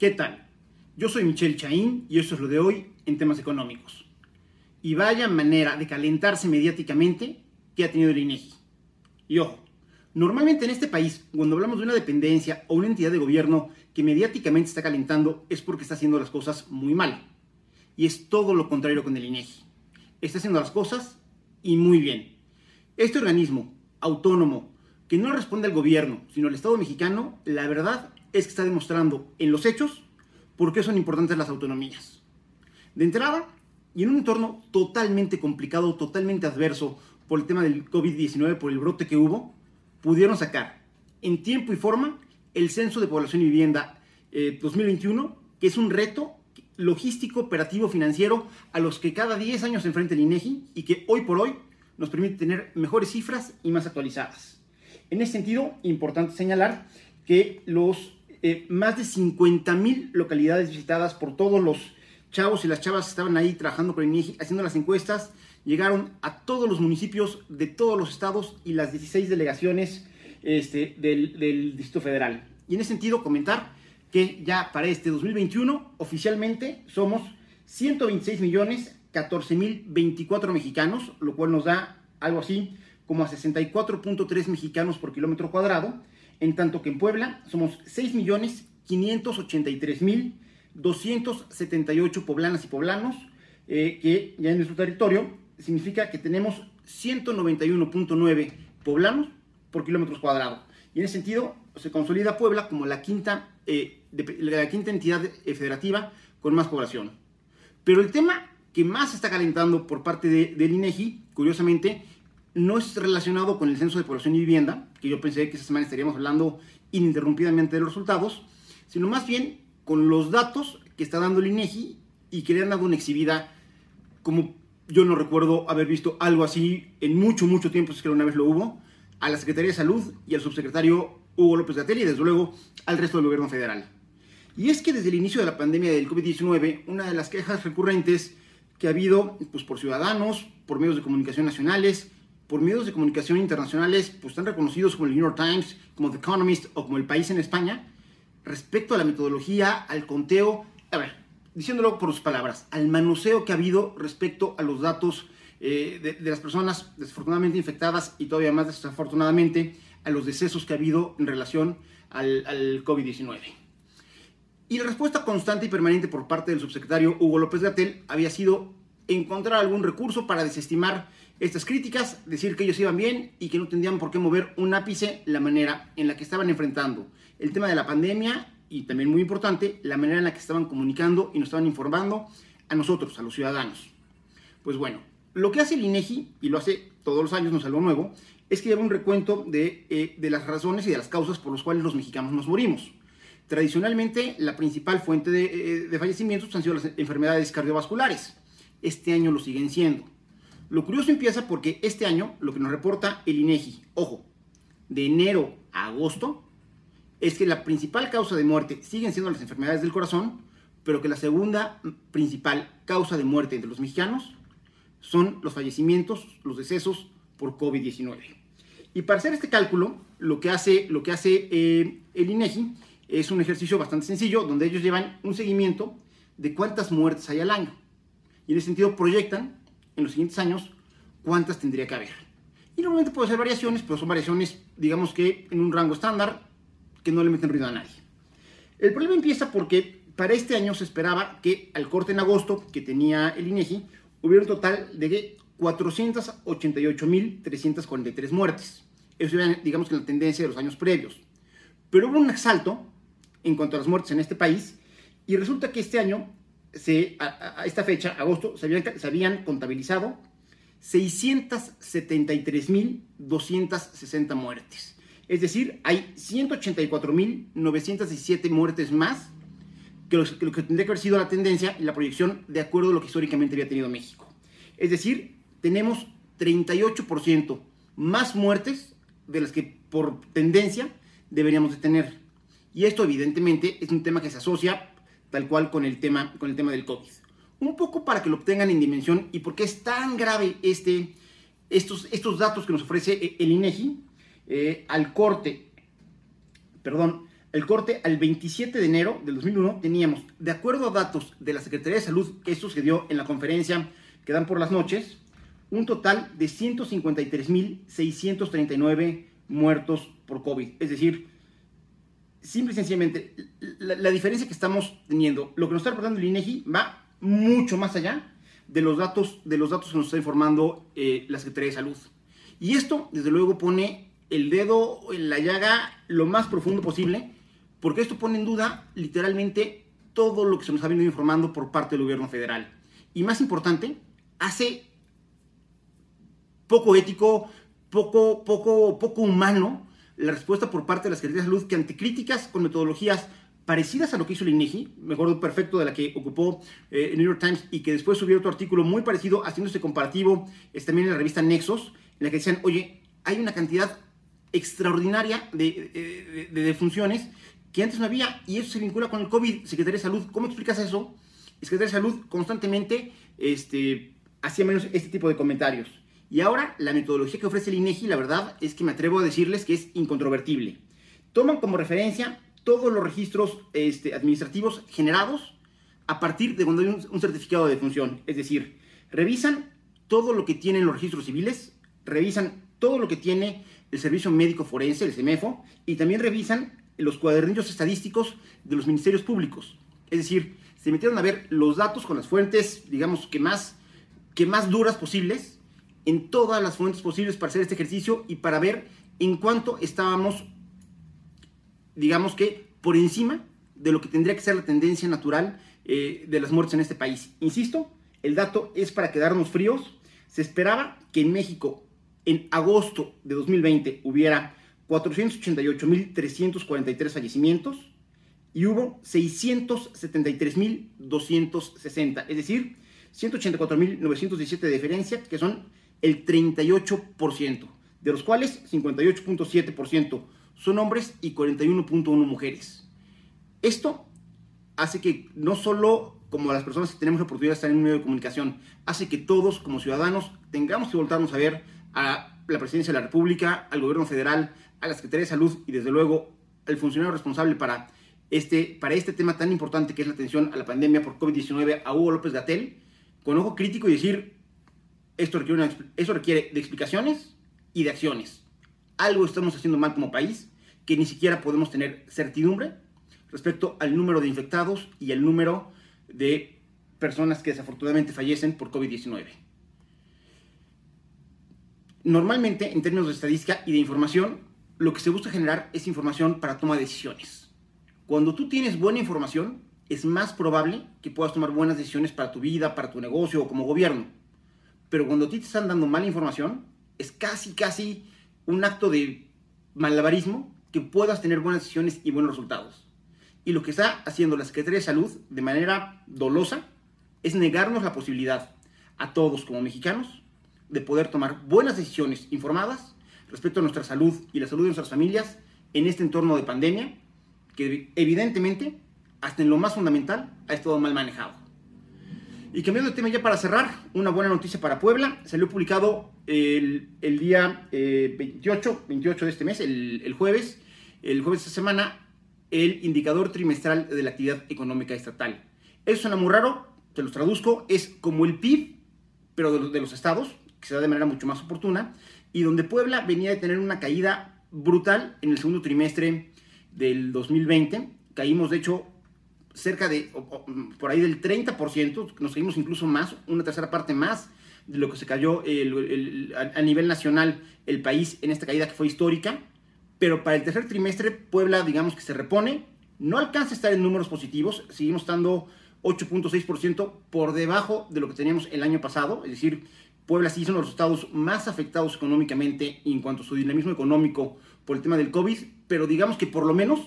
¿Qué tal? Yo soy Michelle Chaín y esto es lo de hoy en temas económicos. Y vaya manera de calentarse mediáticamente que ha tenido el INEGI. Y ojo, normalmente en este país, cuando hablamos de una dependencia o una entidad de gobierno que mediáticamente está calentando, es porque está haciendo las cosas muy mal. Y es todo lo contrario con el INEGI. Está haciendo las cosas y muy bien. Este organismo autónomo que no responde al gobierno, sino al Estado mexicano, la verdad es que está demostrando en los hechos por qué son importantes las autonomías. De entrada, y en un entorno totalmente complicado, totalmente adverso por el tema del COVID-19, por el brote que hubo, pudieron sacar en tiempo y forma el Censo de Población y Vivienda 2021, eh, que es un reto logístico, operativo, financiero, a los que cada 10 años se enfrenta el INEGI y que hoy por hoy nos permite tener mejores cifras y más actualizadas. En ese sentido, importante señalar que los eh, más de 50 mil localidades visitadas por todos los chavos y las chavas que estaban ahí trabajando el INEGI, haciendo las encuestas, llegaron a todos los municipios de todos los estados y las 16 delegaciones este, del, del Distrito Federal. Y en ese sentido, comentar que ya para este 2021 oficialmente somos 126 millones 14 mil 24 mexicanos, lo cual nos da algo así como a 64.3 mexicanos por kilómetro cuadrado, en tanto que en Puebla somos 6 millones 583 mil 278 poblanas y poblanos, eh, que ya en nuestro territorio significa que tenemos 191.9 poblanos por kilómetros cuadrados. Y en ese sentido se consolida Puebla como la quinta, eh, la quinta entidad eh, federativa con más población. Pero el tema que más está calentando por parte de, del INEGI, curiosamente, no es relacionado con el censo de población y vivienda, que yo pensé que esta semana estaríamos hablando ininterrumpidamente de los resultados, sino más bien con los datos que está dando el INEGI y que le han dado una exhibida como yo no recuerdo haber visto algo así en mucho, mucho tiempo, es que una vez lo hubo, a la Secretaría de Salud y al subsecretario Hugo López Gatel y desde luego al resto del gobierno federal. Y es que desde el inicio de la pandemia del COVID-19, una de las quejas recurrentes que ha habido pues, por ciudadanos, por medios de comunicación nacionales, por medios de comunicación internacionales, pues tan reconocidos como el New York Times, como The Economist o como El País en España, respecto a la metodología, al conteo, a ver, diciéndolo por sus palabras, al manoseo que ha habido respecto a los datos eh, de, las personas desafortunadamente infectadas y todavía más desafortunadamente a los decesos que ha habido en relación al, al COVID-19. Y la respuesta constante y permanente por parte del subsecretario Hugo López Gatel había sido encontrar algún recurso para desestimar estas críticas, decir que ellos iban bien y que no tendrían por qué mover un ápice la manera en la que estaban enfrentando el tema de la pandemia y también muy importante, la manera en la que estaban comunicando y nos estaban informando a nosotros, a los ciudadanos. Pues bueno, lo que hace el INEGI, y lo hace todos los años, no es algo nuevo, es que lleva un recuento de, eh, de las razones y de las causas por las cuales los mexicanos nos morimos. Tradicionalmente, la principal fuente eh, de, fallecimientos han sido las enfermedades cardiovasculares. Este año lo siguen siendo. Lo curioso empieza porque este año, lo que nos reporta el INEGI, ojo, de enero a agosto, es que la principal causa de muerte siguen siendo las enfermedades del corazón, pero que la segunda principal causa de muerte entre los mexicanos son los fallecimientos, los decesos por COVID-19. Y para hacer este cálculo, lo que hace, lo que hace eh, el INEGI es un ejercicio bastante sencillo donde ellos llevan un seguimiento de cuántas muertes hay al año. Y en ese sentido proyectan en los siguientes años cuántas tendría que haber. Y normalmente puede ser variaciones, pero son variaciones, digamos que en un rango estándar, que no le meten ruido a nadie. El problema empieza porque para este año se esperaba que al corte en agosto que tenía el INEGI hubiera un total de 488.343 muertes. Eso era, digamos que la tendencia de los años previos. Pero hubo un salto en cuanto a las muertes en este país. Y resulta que este año, se, a, esta fecha, agosto, se habían, se habían contabilizado 673.260 muertes. Es decir, hay 184.917 muertes más que lo, que lo, que tendría que haber sido la tendencia y la proyección de acuerdo a lo que históricamente había tenido México. Es decir, tenemos 38% más muertes de las que por tendencia deberíamos de tener. Y esto evidentemente es un tema que se asocia tal cual con el tema, con el tema del COVID. Un poco para que lo obtengan en dimensión y por qué es tan grave este, estos, estos datos que nos ofrece el INEGI eh, al corte, perdón, el corte al 27 de enero del 2001 teníamos, de acuerdo a datos de la Secretaría de Salud que sucedió en la conferencia que dan por las noches, un total de 153.639 muertos por COVID. Es decir, simple y sencillamente, la, diferencia que estamos teniendo, lo que nos está reportando el INEGI va mucho más allá de los datos, de los datos que nos está informando eh, la Secretaría de Salud. Y esto, desde luego, pone el dedo en la llaga lo más profundo posible porque esto pone en duda literalmente todo lo que se nos ha venido informando por parte del gobierno federal. Y más importante, hace poco ético, poco, poco, poco humano la respuesta por parte de la Secretaría de Salud que ante críticas con metodologías parecidas a lo que hizo el INEGI, me acuerdo perfecto de la que ocupó eh, el New York Times y que después subió otro artículo muy parecido haciendo este comparativo es también en la revista Nexos, en la que decían, oye, hay una cantidad extraordinaria de, de, de que antes no había, y eso se vincula con el COVID. Secretaría de Salud, ¿cómo explicas eso? Secretaría de Salud constantemente este, hacía menos este tipo de comentarios. Y ahora la metodología que ofrece el INEGI, la verdad es que me atrevo a decirles que es incontrovertible. Toman como referencia todos los registros este, administrativos generados a partir de cuando hay un, un certificado de defunción. Es decir, revisan todo lo que tienen los registros civiles, revisan todo lo que tiene el Servicio Médico Forense, el CEMEFO, y también revisan los cuadernillos estadísticos de los ministerios públicos. Es decir, se metieron a ver los datos con las fuentes, digamos, que más, que más duras posibles, en todas las fuentes posibles para hacer este ejercicio y para ver en cuánto estábamos, digamos que, por encima de lo que tendría que ser la tendencia natural eh, de las muertes en este país. Insisto, el dato es para quedarnos fríos. Se esperaba que en México, en agosto de 2020, hubiera 488.343 fallecimientos y hubo 673.260, es decir, 184.917 de diferencia, que son el 38%, de los cuales 58.7% son hombres y 41.1 mujeres. Esto hace que no solo como las personas que tenemos la oportunidad de estar en un medio de comunicación, hace que todos como ciudadanos tengamos que voltarnos a ver a la presidencia de la República, al gobierno federal, a la Secretaría de Salud y desde luego al funcionario responsable para este, para este tema tan importante que es la atención a la pandemia por COVID-19, a Hugo López Gatel, con ojo crítico y decir, esto requiere, una, requiere de explicaciones y de acciones. Algo estamos haciendo mal como país, que ni siquiera podemos tener certidumbre respecto al número de infectados y al número de personas que desafortunadamente fallecen por COVID-19. Normalmente, en términos de estadística y de información, lo que se busca generar es información para toma de decisiones. Cuando tú tienes buena información, es más probable que puedas tomar buenas decisiones para tu vida, para tu negocio o como gobierno. Pero cuando a ti te están dando mala información, es casi, casi un acto de malabarismo que puedas tener buenas decisiones y buenos resultados. Y lo que está haciendo la Secretaría de Salud de manera dolosa es negarnos la posibilidad a todos como mexicanos de poder tomar buenas decisiones informadas respecto a nuestra salud y la salud de nuestras familias en este entorno de pandemia, que evidentemente, hasta en lo más fundamental, ha estado mal manejado. Y cambiando de tema ya para cerrar, una buena noticia para Puebla. Salió publicado el, el día 28, eh, 28 de este mes, el, el, jueves, el jueves de esta semana, el indicador trimestral de la actividad económica estatal. Eso suena muy raro, te los traduzco, es como el PIB, pero de de los estados, que se da de manera mucho más oportuna, y donde Puebla venía de tener una caída brutal en el segundo trimestre del 2020. Caímos, de hecho, cerca de, por ahí del 30%, nos caímos incluso más, una tercera parte más de lo que se cayó a, nivel nacional el país en esta caída que fue histórica. Pero para el tercer trimestre, Puebla, digamos que se repone, no alcanza a estar en números positivos, seguimos estando 8.6% por debajo de lo que teníamos el año pasado, es decir, Puebla sí de los estados más afectados económicamente en cuanto a su dinamismo económico por el tema del COVID, pero digamos que por lo menos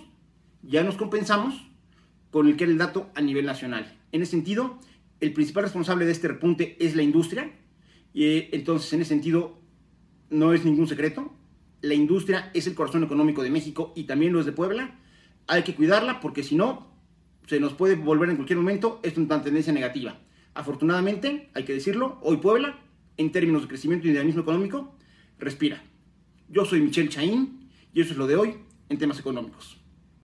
ya nos compensamos con el que era el dato a nivel nacional. En ese sentido, el principal responsable de este repunte es la industria, y eh, entonces en ese sentido no es ningún secreto, la industria es el corazón económico de México y también lo es de Puebla, hay que cuidarla porque si no, se nos puede volver en cualquier momento, esto es una tendencia negativa. Afortunadamente, hay que decirlo, hoy Puebla en términos de crecimiento y dinamismo económico, respira. Yo soy Michelle Chaín y eso es lo de hoy en temas económicos.